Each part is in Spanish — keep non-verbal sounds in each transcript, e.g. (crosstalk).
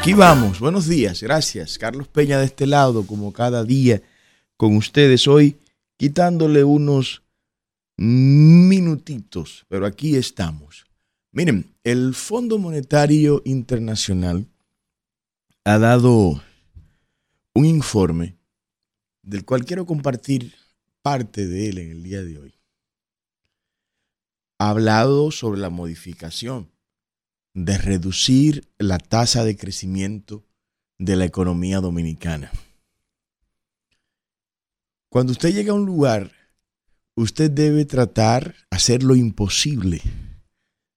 Aquí vamos, buenos días, gracias. Carlos Peña de este lado, como cada día, con ustedes hoy, quitándole unos minutitos, pero aquí estamos. Miren, el Fondo Monetario Internacional ha dado un informe del cual quiero compartir parte de él en el día de hoy. Ha hablado sobre la modificación de reducir la tasa de crecimiento de la economía dominicana. Cuando usted llega a un lugar, usted debe tratar, hacer lo imposible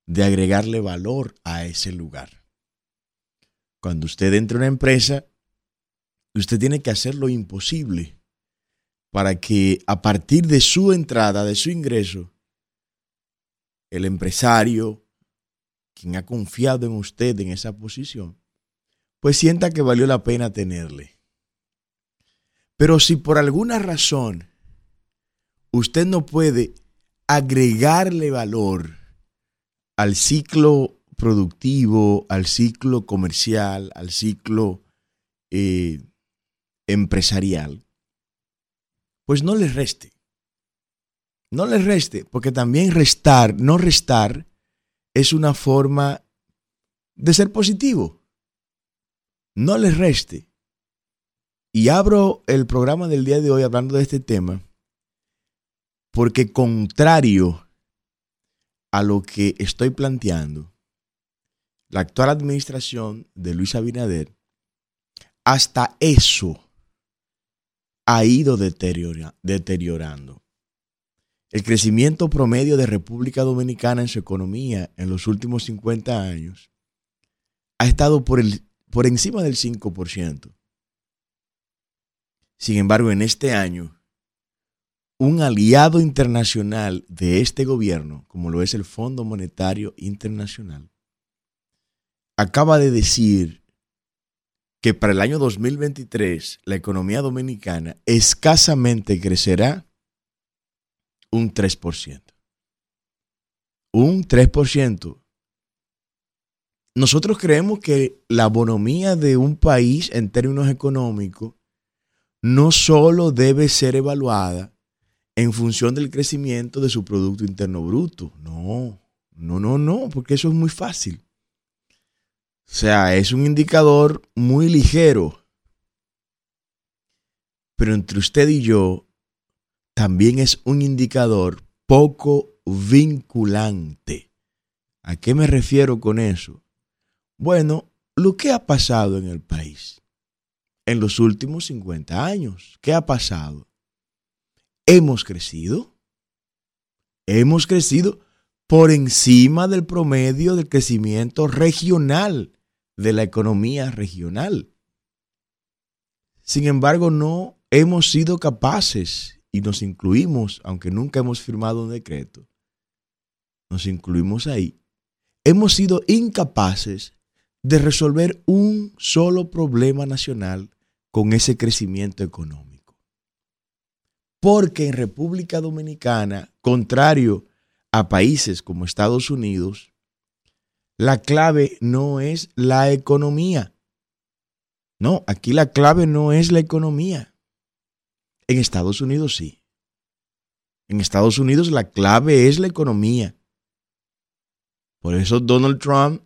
de agregarle valor a ese lugar. Cuando usted entra a una empresa, usted tiene que hacer lo imposible para que a partir de su entrada, de su ingreso, el empresario, quien ha confiado en usted en esa posición, pues sienta que valió la pena tenerle. Pero si por alguna razón usted no puede agregarle valor al ciclo productivo, al ciclo comercial, al ciclo eh, empresarial, pues no le reste. No le reste, porque también restar, no restar, es una forma de ser positivo. No le reste. Y abro el programa del día de hoy hablando de este tema, porque contrario a lo que estoy planteando, la actual administración de Luis Abinader, hasta eso ha ido deteriorando. El crecimiento promedio de República Dominicana en su economía en los últimos 50 años ha estado por, el, por encima del 5%. Sin embargo, en este año, un aliado internacional de este gobierno, como lo es el Fondo Monetario Internacional, acaba de decir que para el año 2023 la economía dominicana escasamente crecerá un 3%. Un 3%. Nosotros creemos que la bonomía de un país en términos económicos no solo debe ser evaluada en función del crecimiento de su Producto Interno Bruto. No, no, no, no, porque eso es muy fácil. O sea, es un indicador muy ligero. Pero entre usted y yo, también es un indicador poco vinculante. ¿A qué me refiero con eso? Bueno, lo que ha pasado en el país en los últimos 50 años. ¿Qué ha pasado? Hemos crecido. Hemos crecido por encima del promedio del crecimiento regional de la economía regional. Sin embargo, no hemos sido capaces, y nos incluimos, aunque nunca hemos firmado un decreto, nos incluimos ahí, hemos sido incapaces de resolver un solo problema nacional con ese crecimiento económico. Porque en República Dominicana, contrario a países como Estados Unidos, la clave no es la economía. No, aquí la clave no es la economía. En Estados Unidos sí. En Estados Unidos la clave es la economía. Por eso Donald Trump,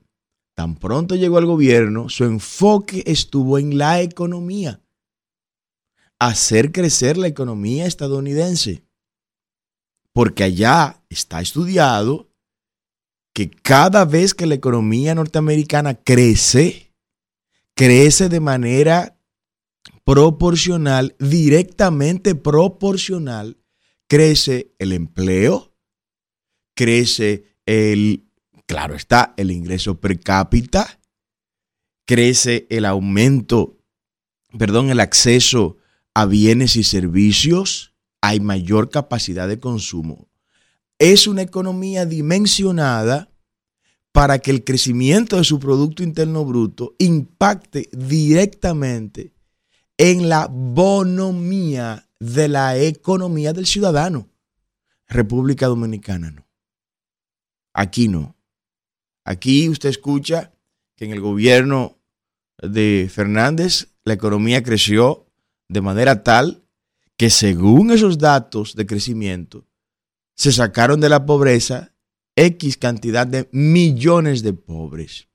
tan pronto llegó al gobierno, su enfoque estuvo en la economía. Hacer crecer la economía estadounidense. Porque allá está estudiado que cada vez que la economía norteamericana crece, crece de manera proporcional, directamente proporcional, crece el empleo, crece el, claro está, el ingreso per cápita, crece el aumento, perdón, el acceso a bienes y servicios, hay mayor capacidad de consumo. Es una economía dimensionada para que el crecimiento de su Producto Interno Bruto impacte directamente en la bonomía de la economía del ciudadano. República Dominicana no. Aquí no. Aquí usted escucha que en el gobierno de Fernández, la economía creció de manera tal que según esos datos de crecimiento, se sacaron de la pobreza X cantidad de millones de pobres.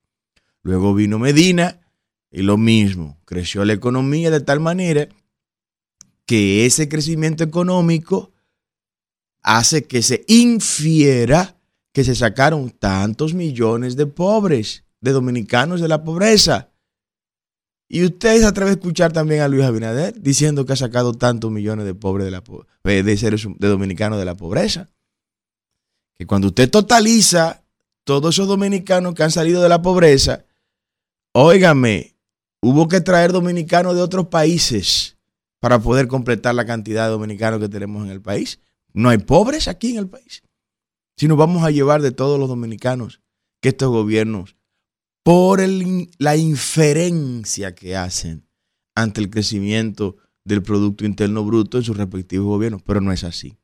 Luego vino Medina y lo mismo, creció la economía de tal manera que ese crecimiento económico hace que se infiera que se sacaron tantos millones de pobres, de dominicanos de la pobreza. Y ustedes a escuchar también a Luis Abinader diciendo que ha sacado tantos millones de pobres de, la, de seres de dominicanos de la pobreza. Que cuando usted totaliza todos esos dominicanos que han salido de la pobreza, óigame, hubo que traer dominicanos de otros países para poder completar la cantidad de dominicanos que tenemos en el país. No hay pobres aquí en el país. Si nos vamos a llevar de todos los dominicanos que estos gobiernos por la inferencia que hacen ante el crecimiento del Producto Interno Bruto en sus respectivos gobiernos. Pero no es así.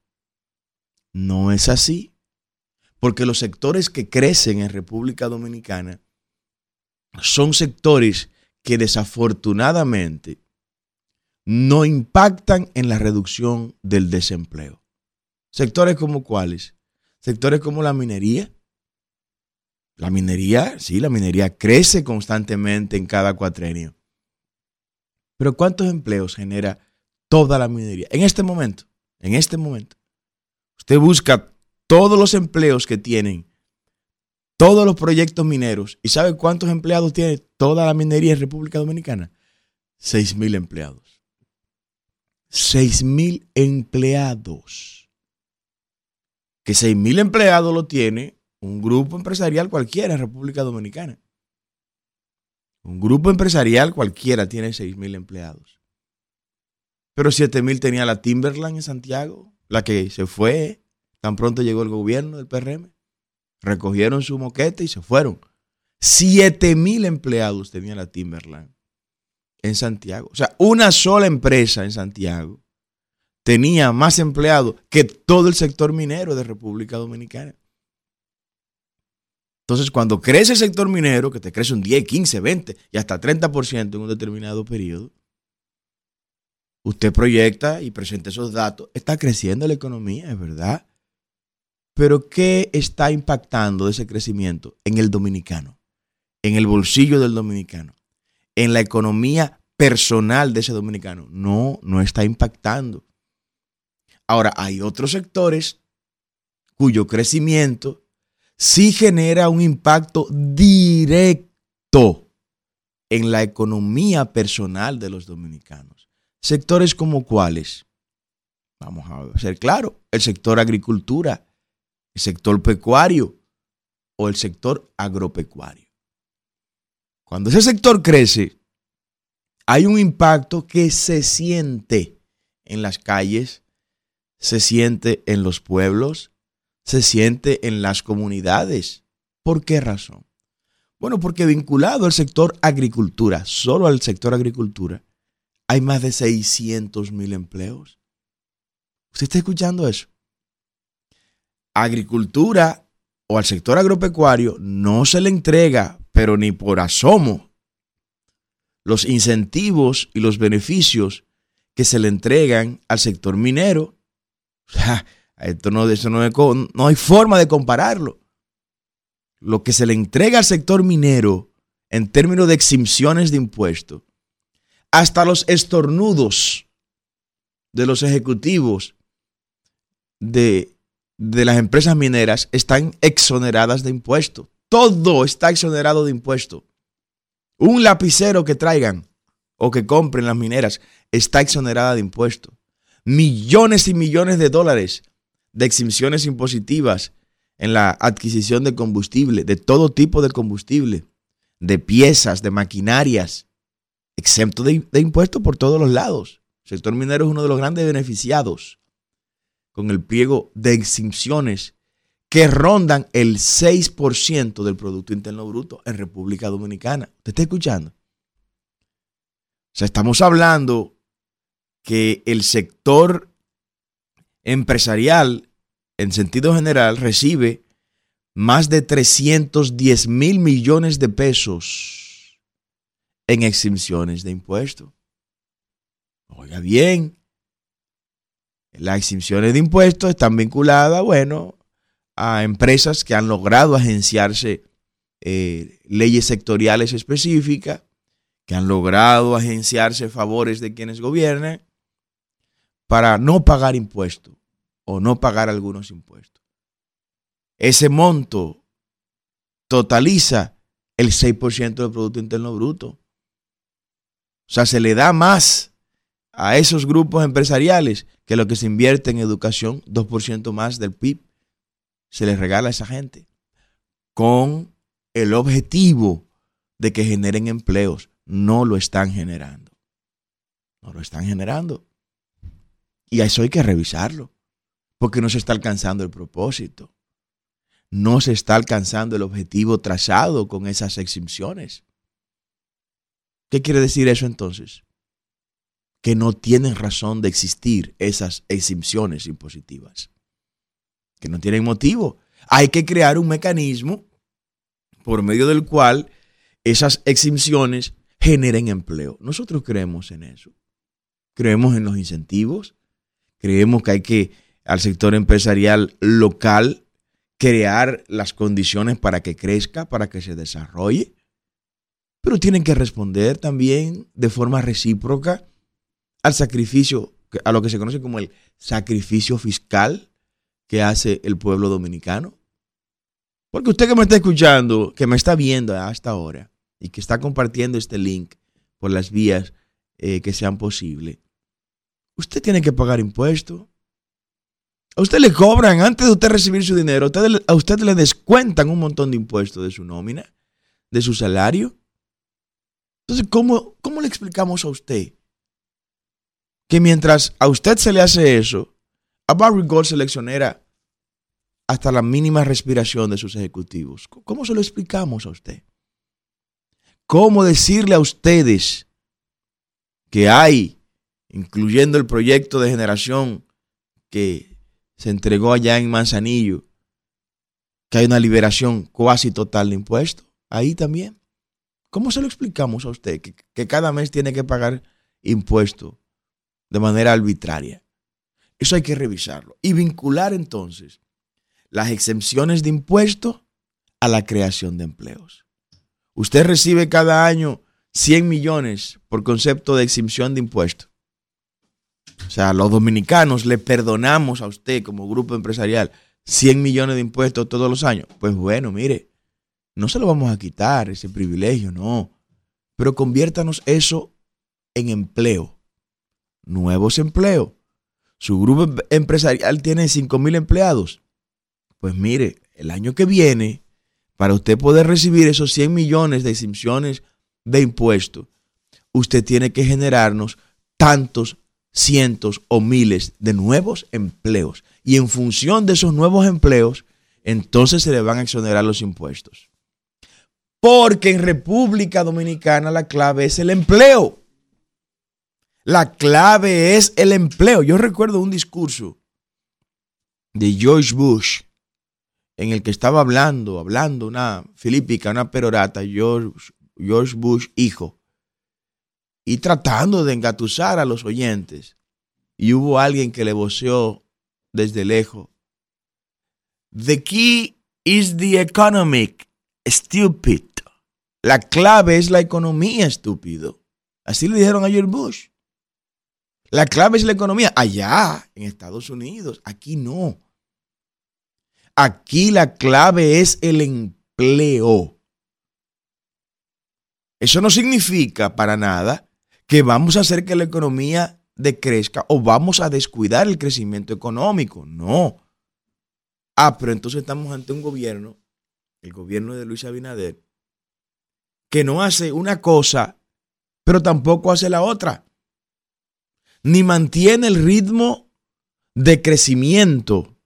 No es así. Porque los sectores que crecen en República Dominicana son sectores que desafortunadamente no impactan en la reducción del desempleo. Sectores como cuáles? Sectores como la minería, la minería, sí, la minería crece constantemente en cada cuatrenio. Pero ¿cuántos empleos genera toda la minería? En este momento, en este momento. Usted busca todos los empleos que tienen todos los proyectos mineros. ¿Y sabe cuántos empleados tiene toda la minería en República Dominicana? Seis mil empleados. Seis mil empleados. Que seis mil empleados lo tiene un grupo empresarial cualquiera en República Dominicana. Un grupo empresarial cualquiera tiene 6 mil empleados. Pero 7 mil tenía la Timberland en Santiago, la que se fue tan pronto llegó el gobierno del PRM. Recogieron su moquete y se fueron. 7 mil empleados tenía la Timberland en Santiago. O sea, una sola empresa en Santiago tenía más empleados que todo el sector minero de República Dominicana. Entonces, cuando crece el sector minero, que te crece un 10, 15, 20 y hasta 30% en un determinado periodo, usted proyecta y presenta esos datos, está creciendo la economía, es verdad. Pero ¿qué está impactando ese crecimiento en el dominicano? En el bolsillo del dominicano, en la economía personal de ese dominicano. No, no está impactando. Ahora, hay otros sectores cuyo crecimiento sí genera un impacto directo en la economía personal de los dominicanos. Sectores como cuáles? Vamos a ser claros, el sector agricultura, el sector pecuario o el sector agropecuario. Cuando ese sector crece, hay un impacto que se siente en las calles, se siente en los pueblos, se siente en las comunidades. ¿Por qué razón? Bueno, porque vinculado al sector agricultura, solo al sector agricultura, hay más de 600 mil empleos. ¿Usted está escuchando eso? Agricultura o al sector agropecuario no se le entrega, pero ni por asomo, los incentivos y los beneficios que se le entregan al sector minero. (laughs) Esto no, eso no, hay forma de compararlo. Lo que se le entrega al sector minero en términos de eximciones de impuestos, hasta los estornudos de los ejecutivos de, de las empresas mineras están exoneradas de impuestos. Todo está exonerado de impuestos. Un lapicero que traigan o que compren las mineras está exonerada de impuestos. Millones y millones de dólares de eximciones impositivas en la adquisición de combustible, de todo tipo de combustible, de piezas, de maquinarias, exento de, impuestos por todos los lados. El sector minero es uno de los grandes beneficiados con el pliego de eximciones que rondan el 6% del Producto Interno Bruto en República Dominicana. ¿Usted está escuchando? O sea, estamos hablando que el sector empresarial, en sentido general, recibe más de 310 mil millones de pesos en exenciones de impuestos. Oiga bien, las exenciones de impuestos están vinculadas, bueno, a empresas que han logrado agenciarse eh, leyes sectoriales específicas, que han logrado agenciarse favores de quienes gobiernan para no pagar impuestos o no pagar algunos impuestos. Ese monto totaliza el 6% del Producto Interno Bruto. O sea, se le da más a esos grupos empresariales que lo que se invierte en educación, 2% más del PIB, se les regala a esa gente, con el objetivo de que generen empleos. No lo están generando. No lo están generando. Y eso hay que revisarlo, porque no se está alcanzando el propósito. No se está alcanzando el objetivo trazado con esas exenciones. ¿Qué quiere decir eso entonces? Que no tienen razón de existir esas exenciones impositivas. Que no tienen motivo. Hay que crear un mecanismo por medio del cual esas exenciones generen empleo. Nosotros creemos en eso. Creemos en los incentivos, Creemos que hay que al sector empresarial local crear las condiciones para que crezca, para que se desarrolle, pero tienen que responder también de forma recíproca al sacrificio, a lo que se conoce como el sacrificio fiscal que hace el pueblo dominicano. Porque usted que me está escuchando, que me está viendo hasta ahora y que está compartiendo este link por las vías eh, que sean posibles, usted tiene que pagar impuestos. A usted le cobran, antes de usted recibir su dinero, a usted, le descuentan un montón de impuestos de su nómina, de su salario. Entonces, ¿cómo, ¿cómo le explicamos a usted que mientras a usted se le hace eso, a Barry Gold seleccionera hasta la mínima respiración de sus ejecutivos? ¿Cómo se lo explicamos a usted? ¿Cómo decirle a ustedes que hay incluyendo el proyecto de generación que se entregó allá en Manzanillo, que hay una liberación cuasi total de impuestos, ahí también. ¿Cómo se lo explicamos a usted que, que cada mes tiene que pagar impuestos de manera arbitraria? Eso hay que revisarlo y vincular entonces las exenciones de impuestos a la creación de empleos. Usted recibe cada año 100 millones por concepto de exención de impuestos. O sea, los dominicanos le perdonamos a usted como grupo empresarial 100 millones de impuestos todos los años. Pues bueno, mire, no se lo vamos a quitar, ese privilegio, no. Pero conviértanos eso en empleo, nuevos empleos. Su grupo empresarial tiene 5 mil empleados. Pues mire, el año que viene, para usted poder recibir esos 100 millones de exenciones de impuestos, usted tiene que generarnos tantos cientos o miles de nuevos empleos. Y en función de esos nuevos empleos, entonces se le van a exonerar los impuestos. Porque en República Dominicana la clave es el empleo. La clave es el empleo. Yo recuerdo un discurso de George Bush en el que estaba hablando, hablando una filípica, una perorata, George, George Bush hijo, y tratando de engatusar a los oyentes. Y hubo alguien que le voceó desde lejos. The key is the economic, stupid. La clave es la economía, estúpido. Así le dijeron a George Bush. La clave es la economía. Allá, en Estados Unidos. Aquí no. Aquí la clave es el empleo. Eso no significa para nada que vamos a hacer que la economía decrezca o vamos a descuidar el crecimiento económico. No. Ah, pero entonces estamos ante un gobierno, el gobierno de Luis Abinader, que no hace una cosa, pero tampoco hace la otra. Ni mantiene el ritmo de crecimiento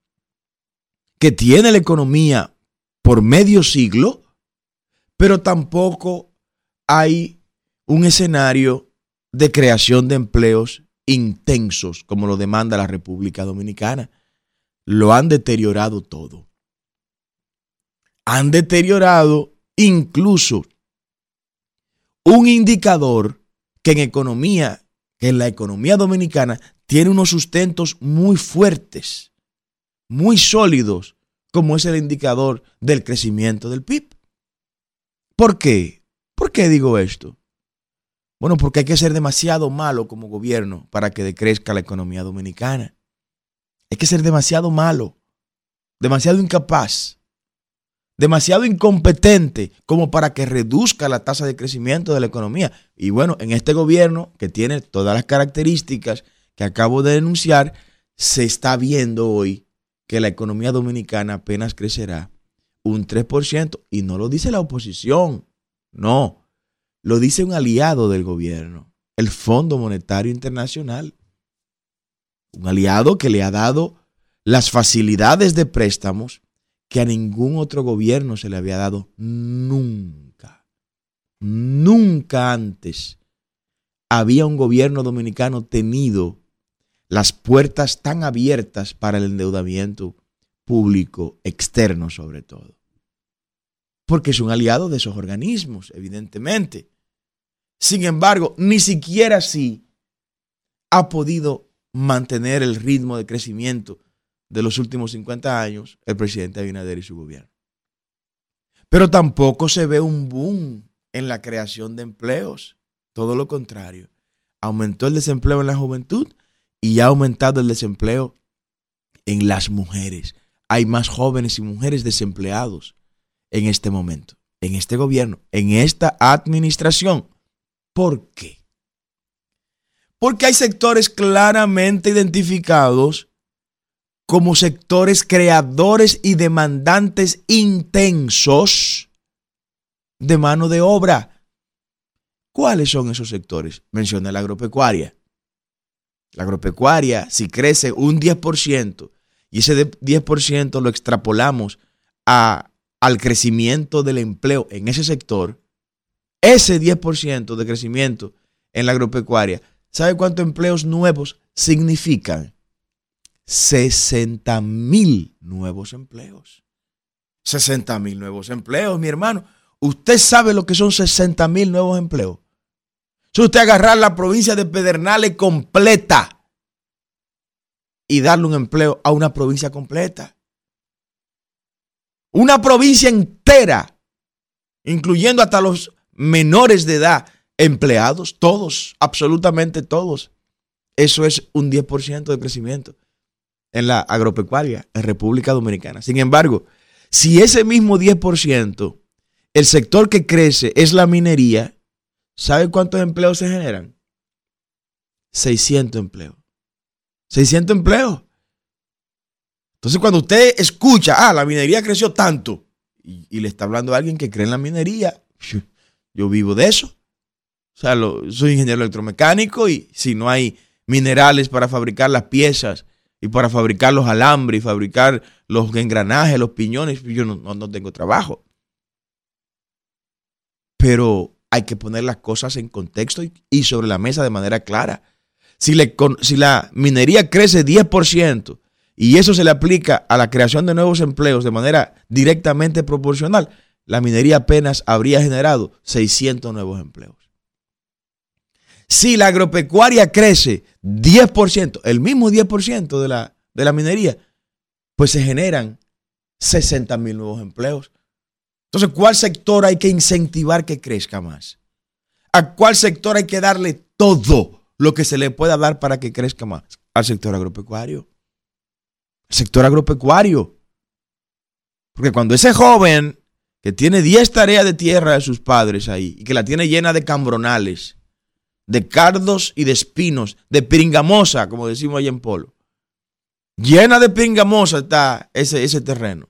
que tiene la economía por medio siglo, pero tampoco hay un escenario de creación de empleos intensos como lo demanda la República Dominicana. Lo han deteriorado todo. Han deteriorado incluso un indicador que en economía, que la economía dominicana tiene unos sustentos muy fuertes, muy sólidos, como es el indicador del crecimiento del PIB. ¿Por qué? ¿Por qué digo esto? Bueno, porque hay que ser demasiado malo como gobierno para que decrezca la economía dominicana. Hay que ser demasiado malo, demasiado incapaz, demasiado incompetente como para que reduzca la tasa de crecimiento de la economía. Y bueno, en este gobierno, que tiene todas las características que acabo de denunciar, se está viendo hoy que la economía dominicana apenas crecerá un 3%. Y no lo dice la oposición, no lo dice un aliado del gobierno, el Fondo Monetario Internacional. Un aliado que le ha dado las facilidades de préstamos que a ningún otro gobierno se le había dado nunca. Nunca antes había un gobierno dominicano tenido las puertas tan abiertas para el endeudamiento público externo sobre todo. Porque es un aliado de esos organismos, evidentemente. Sin embargo, ni siquiera así ha podido mantener el ritmo de crecimiento de los últimos 50 años el presidente Abinader y su gobierno. Pero tampoco se ve un boom en la creación de empleos. Todo lo contrario. Aumentó el desempleo en la juventud y ha aumentado el desempleo en las mujeres. Hay más jóvenes y mujeres desempleados en este momento, en este gobierno, en esta administración. ¿Por qué? Porque hay sectores claramente identificados como sectores creadores y demandantes intensos de mano de obra. ¿Cuáles son esos sectores? Menciona la agropecuaria. La agropecuaria, si crece un 10% y ese 10% lo extrapolamos a, al crecimiento del empleo en ese sector, ese 10% de crecimiento en la agropecuaria, ¿sabe cuántos empleos nuevos significan? 60 mil nuevos empleos. 60 mil nuevos empleos, mi hermano. Usted sabe lo que son 60 mil nuevos empleos. Si usted agarrar la provincia de Pedernales completa y darle un empleo a una provincia completa. Una provincia entera, incluyendo hasta los menores de edad, empleados, todos, absolutamente todos. Eso es un 10% de crecimiento en la agropecuaria en República Dominicana. Sin embargo, si ese mismo 10%, el sector que crece es la minería, ¿sabe cuántos empleos se generan? 600 empleos. 600 empleos. Entonces, cuando usted escucha, ah, la minería creció tanto, y, y le está hablando a alguien que cree en la minería, yo vivo de eso. O sea, soy ingeniero electromecánico y si no hay minerales para fabricar las piezas y para fabricar los alambres y fabricar los engranajes, los piñones, yo no, tengo trabajo. Pero hay que poner las cosas en contexto y, sobre la mesa de manera clara. Si, si la minería crece 10% y eso se le aplica a la creación de nuevos empleos de manera directamente proporcional, la minería apenas habría generado 600 nuevos empleos. Si la agropecuaria crece 10%, el mismo 10% de la, de la minería, pues se generan 60 mil nuevos empleos. Entonces, ¿cuál sector hay que incentivar que crezca más? ¿A cuál sector hay que darle todo lo que se le pueda dar para que crezca más? Al sector agropecuario. El sector agropecuario. Porque cuando ese joven que tiene 10 tareas de tierra de sus padres ahí y que la tiene llena de cambronales, de cardos y de espinos, de pringamosa, como decimos allá en Polo. Llena de pringamosa está ese, ese terreno.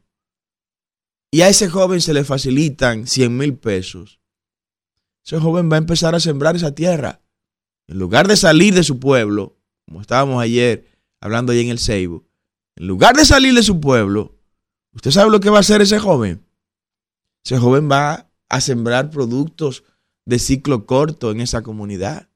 Y a ese joven se le facilitan 100 mil pesos. Ese joven va a empezar a sembrar esa tierra. En lugar de salir de su pueblo, como estábamos ayer hablando ahí en el Seibo, en lugar de salir de su pueblo, ¿usted sabe lo que va a hacer ese joven? Ese joven va a sembrar productos de ciclo corto en esa comunidad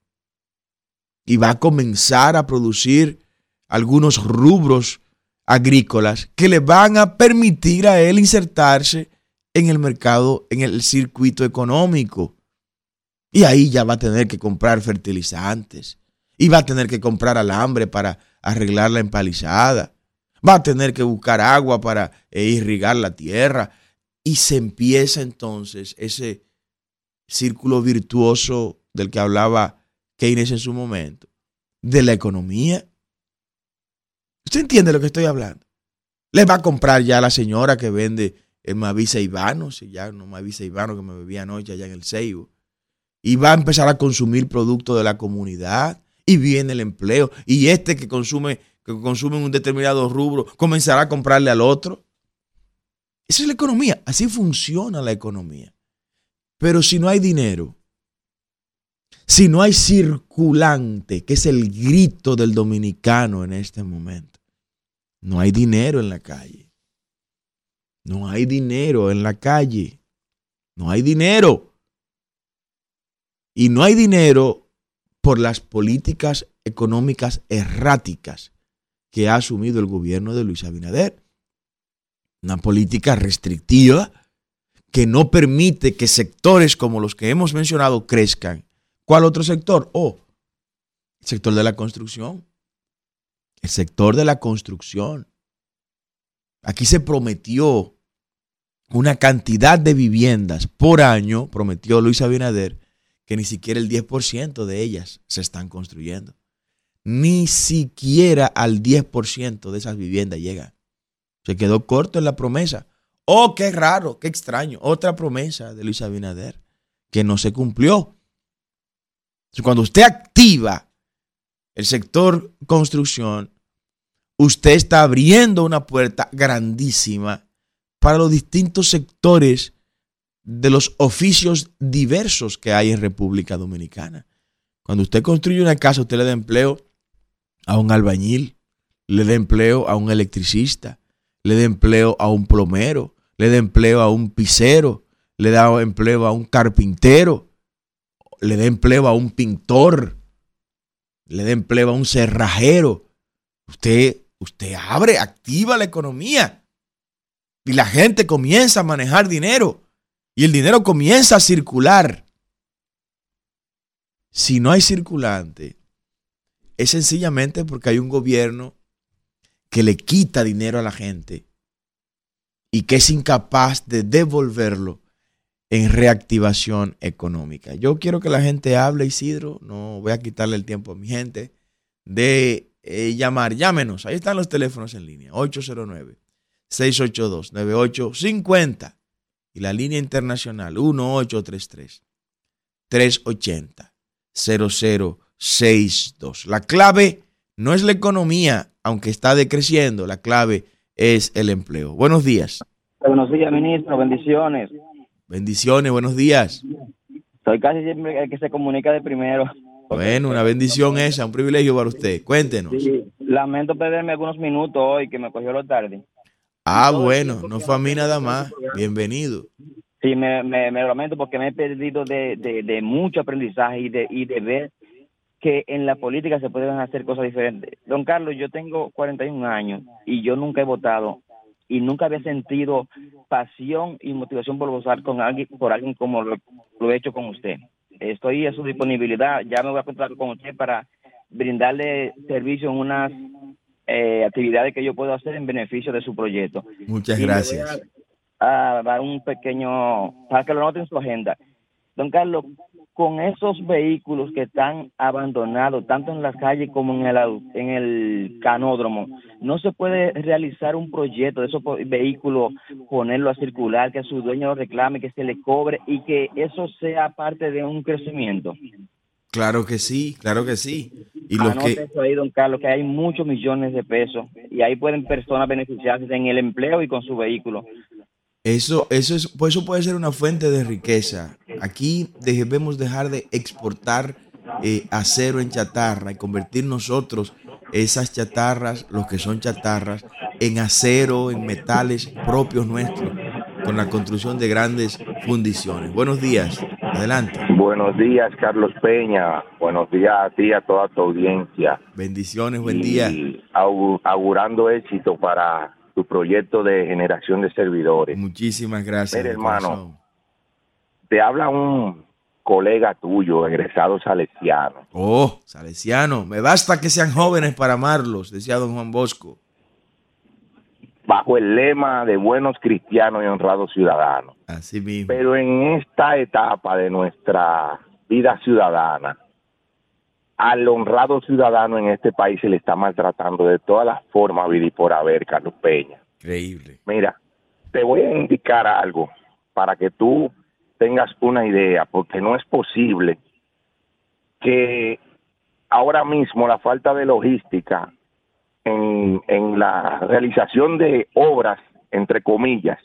y va a comenzar a producir algunos rubros agrícolas que le van a permitir a él insertarse en el mercado, en el circuito económico. Y ahí ya va a tener que comprar fertilizantes. Y va a tener que comprar alambre para arreglar la empalizada. Va a tener que buscar agua para eh, irrigar la tierra. Y se empieza entonces ese círculo virtuoso del que hablaba Keynes en su momento, de la economía. ¿Usted entiende lo que estoy hablando? Le va a comprar ya a la señora que vende el Mavisa Ivano, si ya no Mavisa Ivano que me bebía anoche allá en el Seibo. Y va a empezar a consumir productos de la comunidad. Y viene el empleo. Y este que consume, que consume un determinado rubro comenzará a comprarle al otro. Esa es la economía. Así funciona la economía. Pero si no hay dinero, si no hay circulante, que es el grito del dominicano en este momento, no hay dinero en la calle. No hay dinero en la calle. No hay dinero. Y no hay dinero por las políticas económicas erráticas que ha asumido el gobierno de Luis Abinader. Una política restrictiva que no permite que sectores como los que hemos mencionado crezcan. ¿Cuál otro sector? Oh, el sector de la construcción. El sector de la construcción. Aquí se prometió una cantidad de viviendas por año, prometió Luis Abinader, que ni siquiera el 10% de ellas se están construyendo. Ni siquiera al 10% de esas viviendas llega. Se quedó corto en la promesa. Oh, qué raro, qué extraño. Otra promesa de Luis Abinader que no se cumplió. Cuando usted activa el sector construcción, usted está abriendo una puerta grandísima para los distintos sectores de los oficios diversos que hay en República Dominicana. Cuando usted construye una casa, usted le da empleo a un albañil, le da empleo a un electricista, le da empleo a un plomero, le da empleo a un pisero, le da empleo a un carpintero, le da empleo a un pintor, le da empleo a un cerrajero. Usted, usted abre, activa la economía. Y la gente comienza a manejar dinero. Y el dinero comienza a circular. Si no hay circulante, es sencillamente porque hay un gobierno que le quita dinero a la gente y que es incapaz de devolverlo en reactivación económica. Yo quiero que la gente hable, Isidro, no voy a quitarle el tiempo a mi gente, de eh, llamar, llámenos, ahí están los teléfonos en línea, 809 682-9850 y la línea internacional 1833-380-0062. La clave no es la economía, aunque está decreciendo, la clave es el empleo. Buenos días. Buenos días, ministro. Bendiciones. Bendiciones, buenos días. Soy casi siempre el que se comunica de primero. Bueno, una bendición esa, un privilegio para usted. Cuéntenos. lamento perderme algunos minutos hoy que me cogió la tarde. Ah, bueno, no fue a mí nada más. Bienvenido. Sí, me, me, lamento porque me he perdido de, de, mucho aprendizaje y de, y de ver que en la política se pueden hacer cosas diferentes. Don Carlos, yo tengo 41 años y yo nunca he votado y nunca había sentido pasión y motivación por votar con alguien, por alguien como lo, lo he hecho con usted. Estoy a su disponibilidad, ya me voy a contar con usted para brindarle servicio en unas eh, actividades que yo puedo hacer en beneficio de su proyecto. Muchas gracias. A, dar un pequeño, para que lo noten en su agenda. Don Carlos, con esos vehículos que están abandonados, tanto en las calles como en el, en el canódromo, no se puede realizar un proyecto de esos vehículos, ponerlo a circular, que su dueño lo reclame, que se le cobre y que eso sea parte de un crecimiento. Claro que sí, claro que sí. Y lo que... eso ahí, don Carlos, que hay muchos millones de pesos y ahí pueden personas beneficiarse en el empleo y con su vehículo. Eso, eso, es, pues eso puede ser una fuente de riqueza. Aquí debemos dejar de exportar eh, acero en chatarra y convertir nosotros esas chatarras, los que son chatarras, en acero, en metales propios nuestros, con la construcción de grandes fundiciones. Buenos días. Adelante. Buenos días, Carlos Peña. Buenos días a ti, a toda tu audiencia. Bendiciones, buen día. augurando éxito para tu proyecto de generación de servidores. Muchísimas gracias. hermano, te habla un, colega tuyo, egresado salesiano. Oh, salesiano, me basta que sean jóvenes para amarlos, decía don Juan Bosco. Bajo el lema de buenos cristianos y honrados ciudadanos. Así mismo. Pero en esta etapa de nuestra vida ciudadana, al honrado ciudadano en este país se le está maltratando de todas las formas, y por haber, Carlos Peña. Increíble. Mira, te voy a indicar algo para que tú tengas una idea, porque no es posible que ahora mismo la falta de logística en, la realización de obras, entre comillas,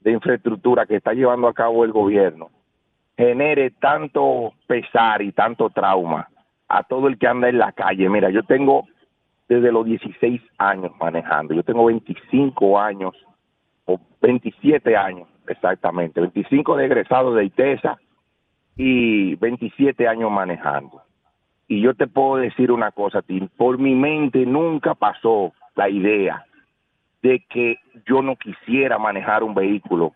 de infraestructura que está llevando a cabo el gobierno, genere tanto pesar y tanto trauma a todo el que anda en la calle. Mira, yo tengo desde los 16 años manejando, yo tengo 25 años o 27 años exactamente, 25 de de ITESA y 27 años manejando. Y yo te puedo decir una cosa, Tim, por mi mente nunca pasó la idea de que yo no quisiera manejar un vehículo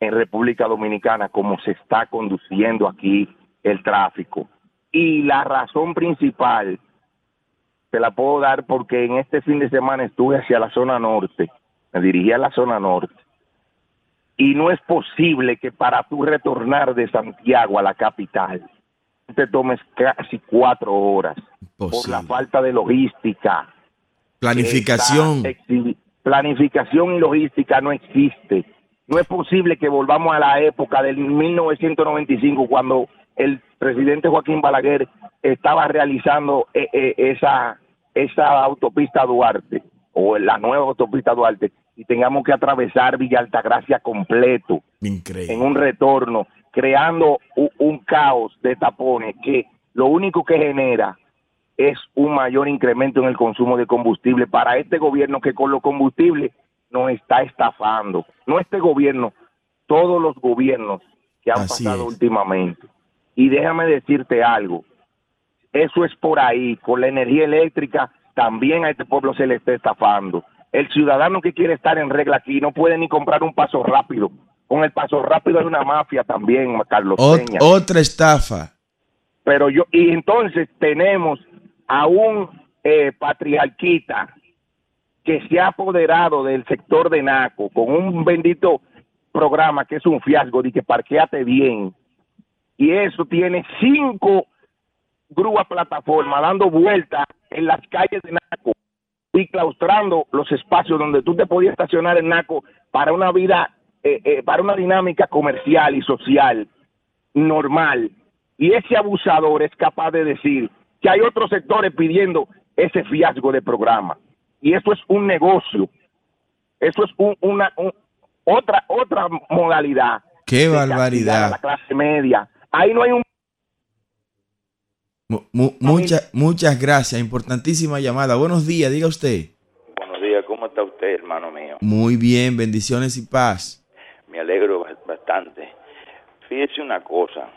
en República Dominicana como se está conduciendo aquí el tráfico. Y la razón principal te la puedo dar porque en este fin de semana estuve hacia la zona norte, me dirigí a la zona norte y no es posible que para tú retornar de Santiago a la capital te tomes casi cuatro horas por la falta de logística. Planificación. Planificación y logística no existe. No es posible que volvamos a la época del 1995 cuando el presidente Joaquín Balaguer estaba realizando eh, eh, esa, esa autopista Duarte o la nueva autopista Duarte y tengamos que atravesar Villa Altagracia completo en un retorno, creando un, caos de tapones que lo único que genera es un mayor incremento en el consumo de combustible para este gobierno que con los combustibles nos está estafando. No este gobierno, todos los gobiernos que han pasado últimamente. Y déjame decirte algo, eso es por ahí, con la energía eléctrica también a este pueblo se le está estafando. El ciudadano que quiere estar en regla aquí no puede ni comprar un paso rápido. Con el paso rápido hay una mafia también, Carlos Peña. Otra estafa. Pero yo, y entonces tenemos a un eh, patriarquita que se ha apoderado del sector de Naco con un bendito programa que es un fiasco de que parqueate bien. Y eso tiene cinco grúas plataformas dando vueltas en las calles de Naco y claustrando los espacios donde tú te podías estacionar en Naco para una vida, eh, eh, para una dinámica comercial y social normal. Y ese abusador es capaz de decir que hay otros sectores pidiendo ese fiasco de programa. Y eso es un negocio. Eso es una otra otra modalidad. Qué barbaridad. La clase media. Ahí no hay un muchas gracias, importantísima llamada. Buenos días, diga usted. Buenos días, ¿cómo está usted, hermano mío? Muy bien, bendiciones y paz. Me alegro bastante. Fíjese una cosa.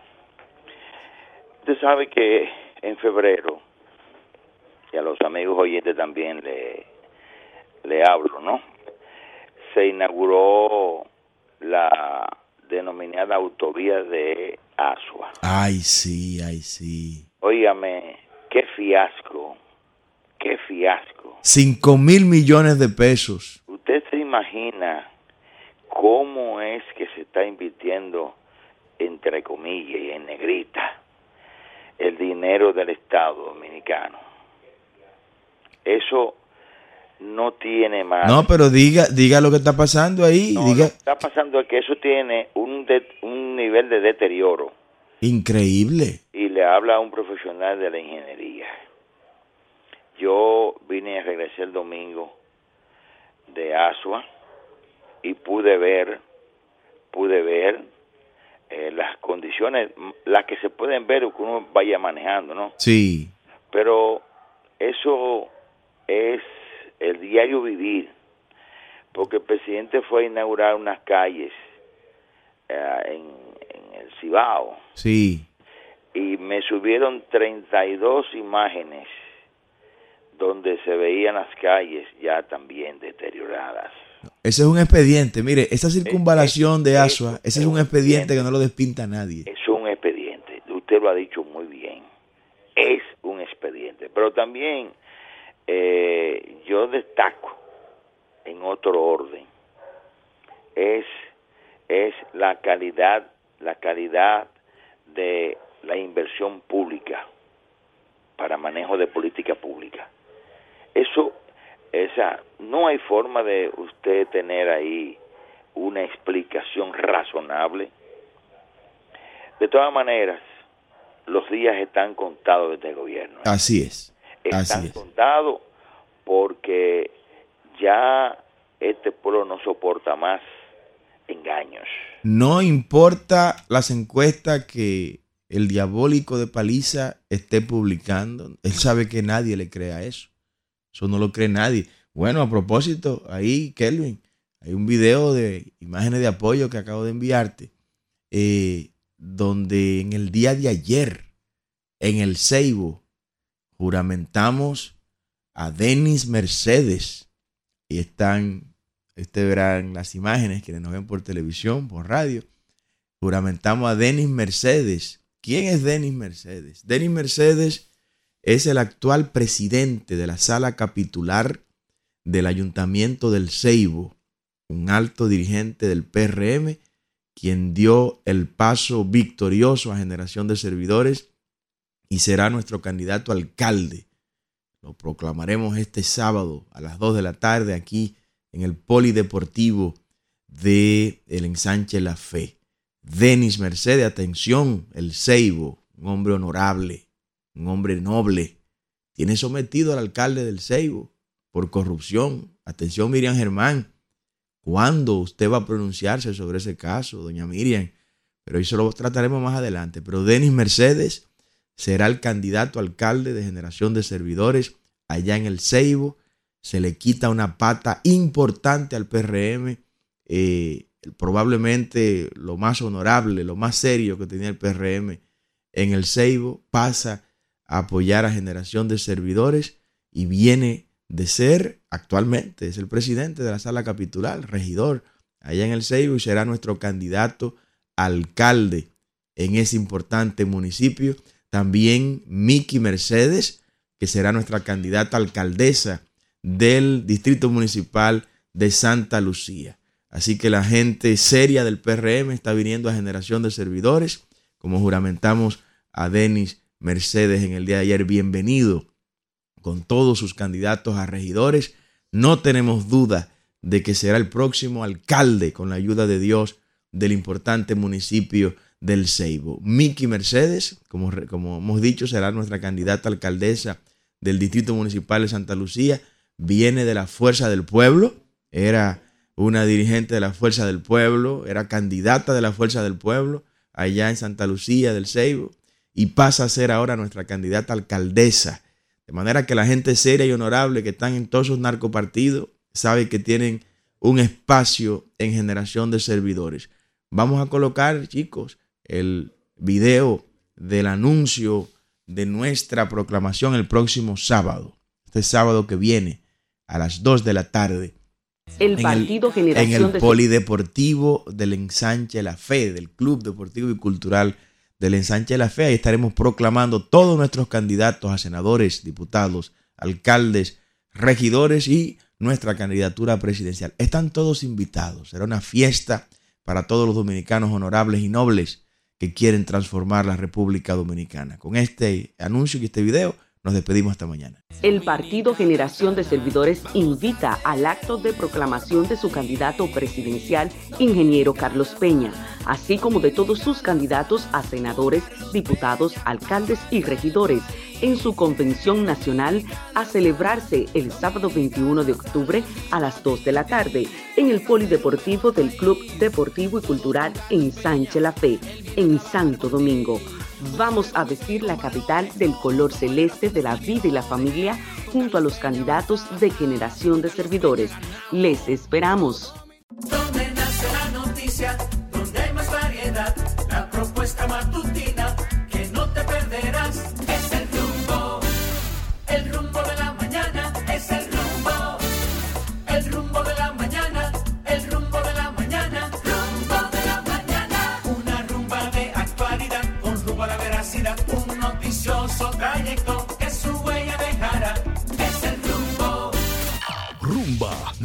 Usted sabe que en febrero, y a los amigos oyentes también le, le hablo, ¿no? Se inauguró la denominada autovía de Asua. Ay, sí, ay, sí. Óigame, qué fiasco, qué fiasco. Cinco mil millones de pesos. ¿Usted se imagina cómo es que se está invirtiendo, entre comillas y en negrita, el dinero del Estado dominicano? Eso no tiene más. No, pero diga, diga lo que está pasando ahí. diga. Lo que está pasando es que eso tiene un, un nivel de deterioro Increíble. Y le habla a un profesional de la ingeniería. Yo vine a regresar el domingo de Asua y pude ver, pude ver eh, las condiciones, las que se pueden ver que uno vaya manejando, ¿no? Sí. Pero eso es el diario vivir, porque el presidente fue a inaugurar unas calles eh, en Cibao. Sí. Y me subieron 32 imágenes donde se veían las calles ya también deterioradas. Ese es un expediente, mire, esa circunvalación de Asua, ese es un expediente que no lo despinta nadie. Es un expediente. usted lo ha dicho muy bien, es un expediente, pero también eh, yo destaco en otro orden, es, es la calidad, la calidad de la inversión pública para manejo de política pública. Eso, esa, no hay forma de usted tener ahí una explicación razonable. De todas maneras, los días están contados desde el gobierno. ¿eh? Así es. Están contados porque ya este pueblo no soporta más engaños. No importa las encuestas que el diabólico de Paliza esté publicando, él sabe que nadie le crea eso. Eso no lo cree nadie. Bueno, a propósito, ahí, Kelvin, hay un video de imágenes de apoyo que acabo de enviarte, eh, donde en el día de ayer, en el Ceibo, juramentamos a Denis Mercedes. Y están, ustedes verán las imágenes, quienes nos ven por televisión, por radio. Juramentamos a Denis Mercedes. ¿Quién es Denis Mercedes? Denis Mercedes es el actual presidente de la sala capitular del Ayuntamiento del Ceibo, un alto dirigente del PRM, quien dio el paso victorioso a generación de servidores y será nuestro candidato alcalde. Lo proclamaremos este sábado a las 2 de la tarde aquí en el Polideportivo de El Ensanche La Fe. Denis Mercedes, atención, el Ceibo, un hombre honorable, un hombre noble, tiene sometido al alcalde del Ceibo por corrupción. Atención, Miriam Germán, ¿cuándo usted va a pronunciarse sobre ese caso, doña Miriam? Pero eso lo trataremos más adelante. Pero Denis Mercedes será el candidato alcalde de generación de servidores allá en el Ceibo. Se le quita una pata importante al PRM. Eh, probablemente lo más honorable, lo más serio que tenía el PRM en el Ceibo, pasa a apoyar a generación de servidores y viene de ser actualmente, es el presidente de la sala capitular, regidor allá en el Ceibo y será nuestro candidato alcalde en ese importante municipio. También Miki Mercedes, que será nuestra candidata alcaldesa del Distrito Municipal de Santa Lucía. Así que la gente seria del PRM está viniendo a generación de servidores, como juramentamos a Denis Mercedes en el día de ayer. Bienvenido con todos sus candidatos a regidores. No tenemos duda de que será el próximo alcalde, con la ayuda de Dios, del importante municipio del Ceibo. Miki Mercedes, como, como hemos dicho, será nuestra candidata alcaldesa del Distrito Municipal de Santa Lucía. Viene de la Fuerza del Pueblo, era una dirigente de la Fuerza del Pueblo, era candidata de la Fuerza del Pueblo allá en Santa Lucía del Ceibo y pasa a ser ahora nuestra candidata alcaldesa. De manera que la gente seria y honorable que están en todos esos narcopartidos sabe que tienen un espacio en generación de servidores. Vamos a colocar, chicos, el video del anuncio de nuestra proclamación el próximo sábado, este sábado que viene a las 2 de la tarde el Partido el, Generación en el Polideportivo del Ensanche La Fe, del Club Deportivo y Cultural del Ensanche La Fe. Ahí estaremos proclamando todos nuestros candidatos a senadores, diputados, alcaldes, regidores y nuestra candidatura presidencial. Están todos invitados. Será una fiesta para todos los dominicanos honorables y nobles que quieren transformar la República Dominicana. Con este anuncio y este video nos despedimos hasta mañana. El Partido Generación de Servidores invita al acto de proclamación de su candidato presidencial, ingeniero Carlos Peña, así como de todos sus candidatos a senadores, diputados, alcaldes y regidores, en su convención nacional a celebrarse el sábado 21 de octubre a las 2 de la tarde en el Polideportivo del Club Deportivo y Cultural en Sánchez La Fe, en Santo Domingo. Vamos a vestir la capital del color celeste de la vida y la familia junto a los candidatos de generación de servidores. Les esperamos.